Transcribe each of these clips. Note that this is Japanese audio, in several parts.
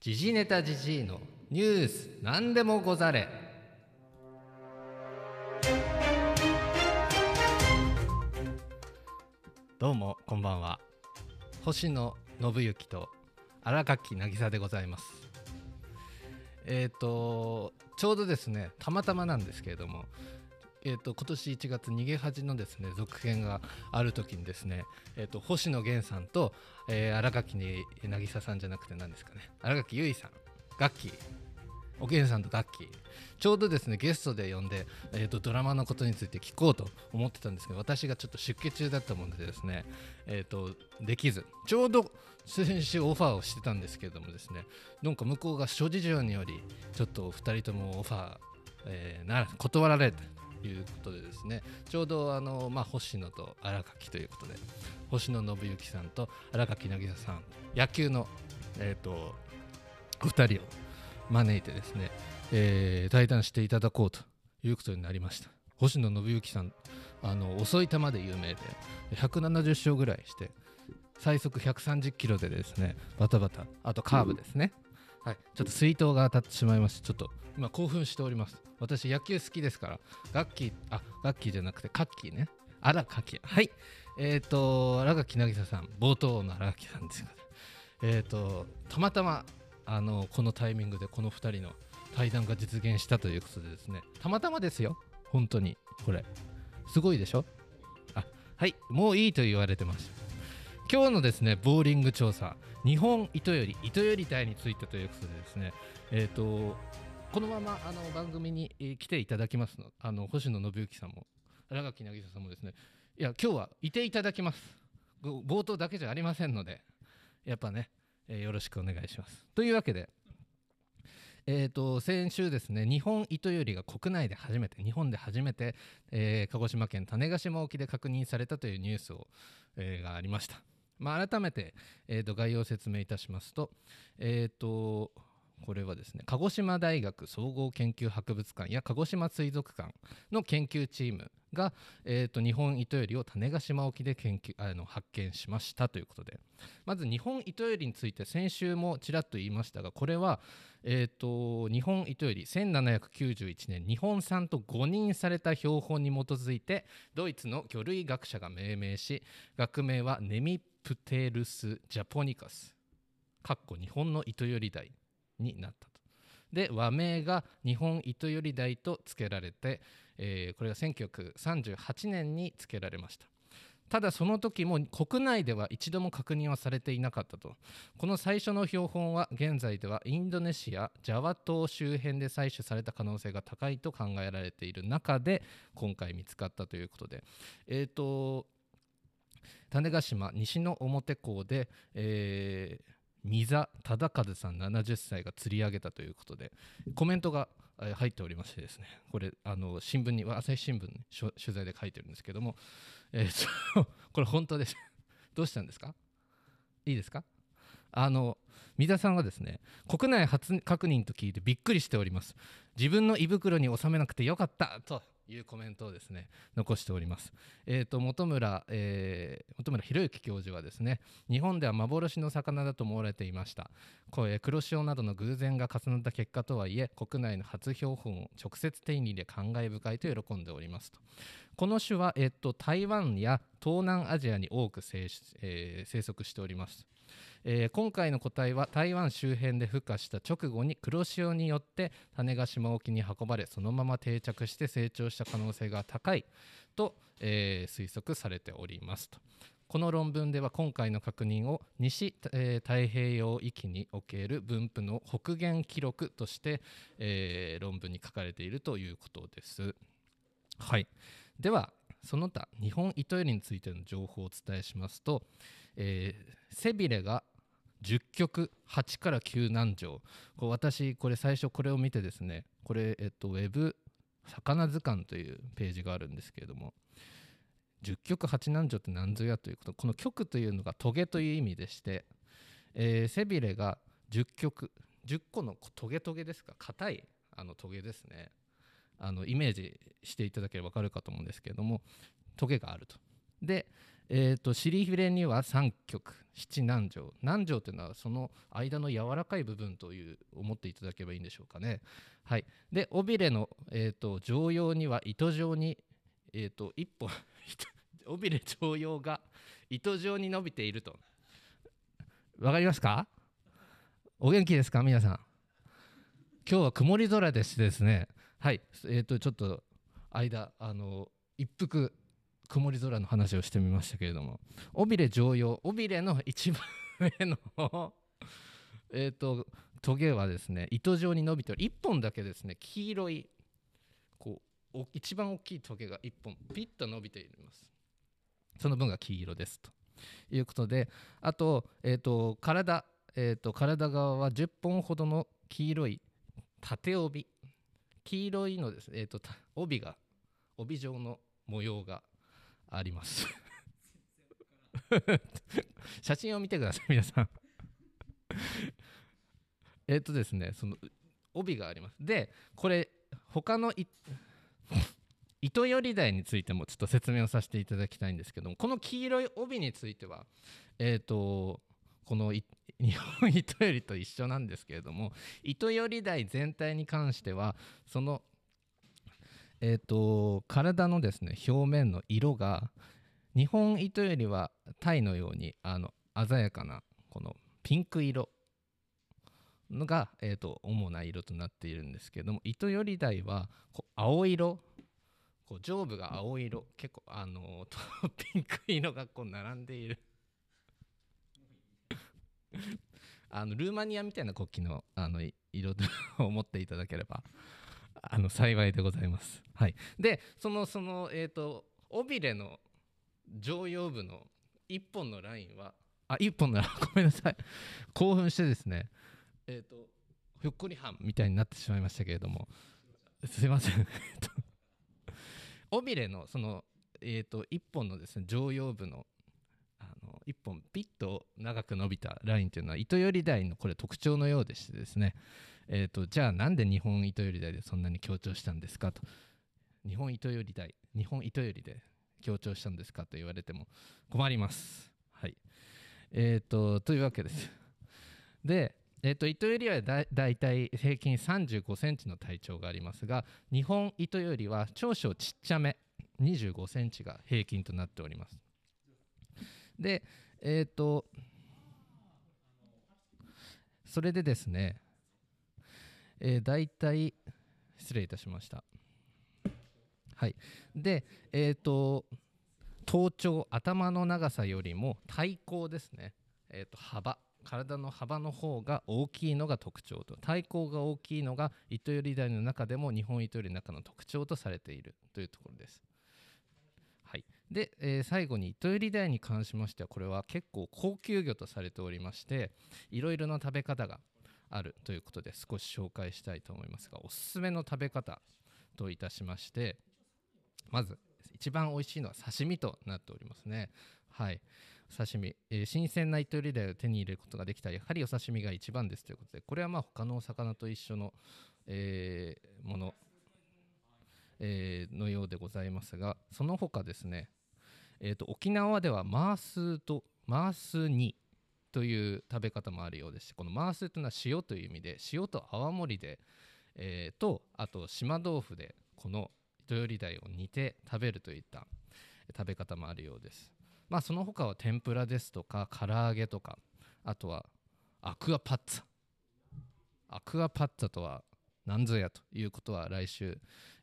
時事ネタ時事のニュース何でもござれ。どうもこんばんは。星野信之と荒垣渚でございます。えっ、ー、とちょうどですねたまたまなんですけれどもえーと、今年1月逃げ恥のですね続編がある時にですね、えーと、星野源さんと、えー、荒垣に渚さんじゃなくて何ですかね荒垣結衣さんガッキーおげんさんとガッキーちょうどですねゲストで呼んで、えーと、ドラマのことについて聞こうと思ってたんですけど私がちょっと出家中だったものでですね、えーと、できずちょうど先週オファーをしてたんですけれどもですねなんか向こうが諸事情によりちょっと2人ともオファー、えー、な断られていうことでですねちょうどあの、まあ、星野と荒垣ということで星野信之さんと荒垣渚さん野球の、えーと、お二人を招いてですね、えー、対談していただこうということになりました。星野信之さんあの遅い球で有名で170勝ぐらいして最速130キロでですねバタバタあとカーブですね、はい、ちょっと水筒が当たってしまいましてちょっと今興奮しております。私野球好きですからガッキーあガッキーじゃなくてカッキーね。荒垣。はい。えっ、ー、と荒垣渚さん。冒頭の荒垣さんですがえっ、ー、とたまたまあのこのタイミングでこの2人の対談が実現したということでですね。たまたまですよ。本当に。これ。すごいでしょ？あはい。もういいと言われてます今日のですねボーリング調査日本糸より糸より隊についてということでですねえっ、ー、とこのままあの番組に、来ていただきますのあの星野信之さんも荒垣渚さんもですねいや今日はいていただきます。冒頭だけじゃありませんのでやっぱね、えー、よろしくお願いします。というわけでえーと、先週ですね日本糸よりが国内で初めて日本で初めて、えー、鹿児島県種子島沖で確認されたというニュースを、えー、がありました、まあ、改めて、えーと、概要を説明いたしますと,、えーとこれはですね鹿児島大学総合研究博物館や鹿児島水族館の研究チームが、えーと、日本糸よりを種子島沖で研究あの発見しましたということで。まず日本糸よりについて先週もちらっと言いましたがこれは、えーと、日本糸より1791年日本産と誤認された標本に基づいてドイツの魚類学者が命名し学名はネミプテルス・ジャポニカス。かっこ日本の糸より台。になったと。で和名が日本糸より台と付けられて、えー、これが1938年に付けられました。ただその時も国内では一度も確認はされていなかったと。この最初の標本は現在ではインドネシアジャワ島周辺で採取された可能性が高いと考えられている中で今回見つかったということで。えっ、ー、と種子島西の表港で、えー三座忠和さん70歳が釣り上げたということでコメントが入っておりましてですねこれあの新聞に朝日新聞に取材で書いてるんですけども、えー、これ本当です。どうしたんですか？いいですか？あの三田さんはですね国内初確認と聞いてびっくりしております。自分の胃袋に収めなくてよかったと。いうコメントをですね残しております。えーと、本村、えー、本村博之教授はですね日本では幻の魚だと思われていました。黒潮などの偶然が重なった結果とはいえ国内の初標本を直接手に入れ感慨深いと喜んでおりますと。この種は、えーと、台湾や東南アジアに多く生,、えー、生息しております。えー、今回の個体は台湾周辺で孵化した直後に黒潮によって種子島沖に運ばれそのまま定着して成長しした可能性が高いと、えー、推測されておりますと。この論文では今回の確認を西、えー、太平洋域における分布の北限記録として、えー、論文に書かれているということです。はい、ではその他日本糸よりについての情報をお伝えしますと、えー、背びれが10曲8から9何条こう私これ最初これを見てですねこれ、えっと、ウェブ魚図鑑というページがあるんですけれども十曲八男女って何ぞやということこの曲というのがトゲという意味でして、えー、背びれが十曲10個のトゲトゲですか硬いあのトゲですね。あのイメージしていただければ分かるかと思うんですけれどもトゲがあると。で、えー、と尻ひれには三曲七南条南条というのはその間の柔らかい部分という思っていただければいいんでしょうかね。はい、で尾びれの、えーと、常用には糸状に、えーと、一本 尾びれ常用が糸状に伸びていると。わかりますか？お元気ですか？皆さん。今日は曇り空でしてですね。はい。えーとちょっと間あの一服曇り空の話をしてみましたけれども。尾びれ常用尾びれの一番上の。えっとトゲはですね糸状に伸びており1本だけですね黄色いこう一番大きいトゲが1本ピッと伸びています。その分が黄色ですと。いうことであと,、えーと、体、えーと、体側は10本ほどの黄色い縦帯。黄色いのです、えーと帯が帯状の模様があります。写真を見てください皆さん。えっとですねその帯があります。でこれ他の糸より台についてもちょっと説明をさせていただきたいんですけどもこの黄色い帯についてはえっ、ー、とこの日本糸よりと一緒なんですけれども糸より台全体に関してはそのえーと、体のですね表面の色が日本糸よりはタイのようにあの鮮やかなこのピンク色のが、えーと、主な色となっているんですけども糸より鯛はこう青色こう上部が青色結構あの ピンク色がこう並んでいる。あのルーマニアみたいな国旗のあの色を持 っていただければ。あの幸いでございます。はい、でそのそのえっ、ー、と尾びれの上葉部の1本のラインは？あ1本なら ごめんなさい。興奮してですね。えっ、ー、とひょっこりはんみたいになってしまいましたけれども。すいません。尾びれのそのえーと、1本のですね上葉部のあの1本ピッと長く伸びたラインというのは糸より台のこれ特徴のようでしてですねえーと、じゃあなんで日本糸より台でそんなに強調したんですかと日本糸より台日本糸よりで強調したんですかと言われても困ります。はいえーと、というわけです。で、えーと、糸よりはだだいたい平均35センチの体長がありますが日本糸よりは長所ちっちゃめ25センチが平均となっております。で、えっ、ー、とそれでですねえー、大体失礼いたしました。はい。でえっ、ー、と頭頂頭の長さよりも体高ですね、えー、と幅。体の幅の方が大きいのが特徴と。体高が大きいのが糸より台の中でも日本糸よりの中の特徴とされている。というところです。はい、で、えー、最後に糸より台に関しましてはこれは結構高級魚とされておりましていろいろな食べ方があるということで少し紹介したいと思いますがおすすめの食べ方といたしましてまず一番美味しいのは刺身となっておりますね。はい。刺身、えー、新鮮な糸より鯛を手に入れることができたやはりお刺身が一番ですということでこれはまあ他のお魚と一緒の、えー、もの、えー、のようでございますがその他ですね、えーと、沖縄ではマースとマース煮という食べ方もあるようですしこのマースというのは塩という意味で塩と泡盛で、えー、とあと島豆腐でこの糸より鯛を煮て食べるといった食べ方もあるようです。まあその他は天ぷらですとか唐揚げとかあとはアクアパッツァ。アクアパッツァとは何ぞやということは来週、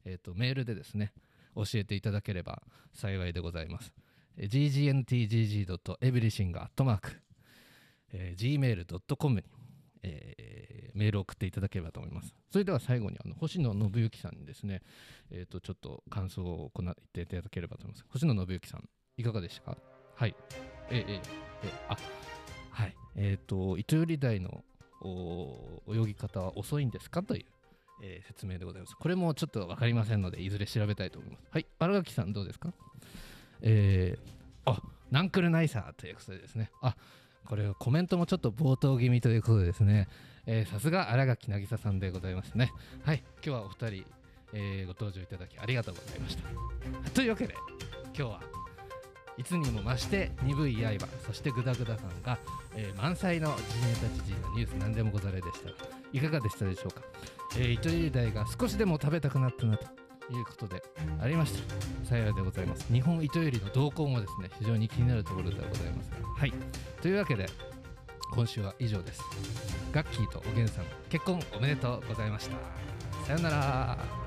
えー、とメールでですね教えていただければ幸いでございます。ggntgg.everything@ えー、gmail.com に、えー、メールを送っていただければと思います。それでは最後にあの星野信之さんにですね、えー、とちょっと感想を行っていただければと思います。星野信之さん、いかがでしたか？はい。えー、えー、えー、あ、はい。えっ、ー、と、糸より台の泳ぎ方は遅いんですか？という、えー、説明でございます。これもちょっと分かりませんので、いずれ調べたいと思います。はい。新垣さん、どうですか？えー、あ、ナンクルナイサーということでですね。あ、これコメントもちょっと冒頭気味ということでですね。えさすが新垣渚さんでございますね。はい今日はお二人、えー、ご登場いただきありがとうございました。というわけで今日はいつにも増して鈍い刃そしてグダグダ感が、えー満載の時ネタ時事のニュース何でもござれでしたいかがでしたでしょうか、えー、糸入り台が少しでも食べたくなったなということでありました。幸いでございます。日本糸よりの動向もですね非常に気になるところではございますが。はい。というわけで今週は以上です。ガッキーとおげんさん結婚おめでとうございました。さよなら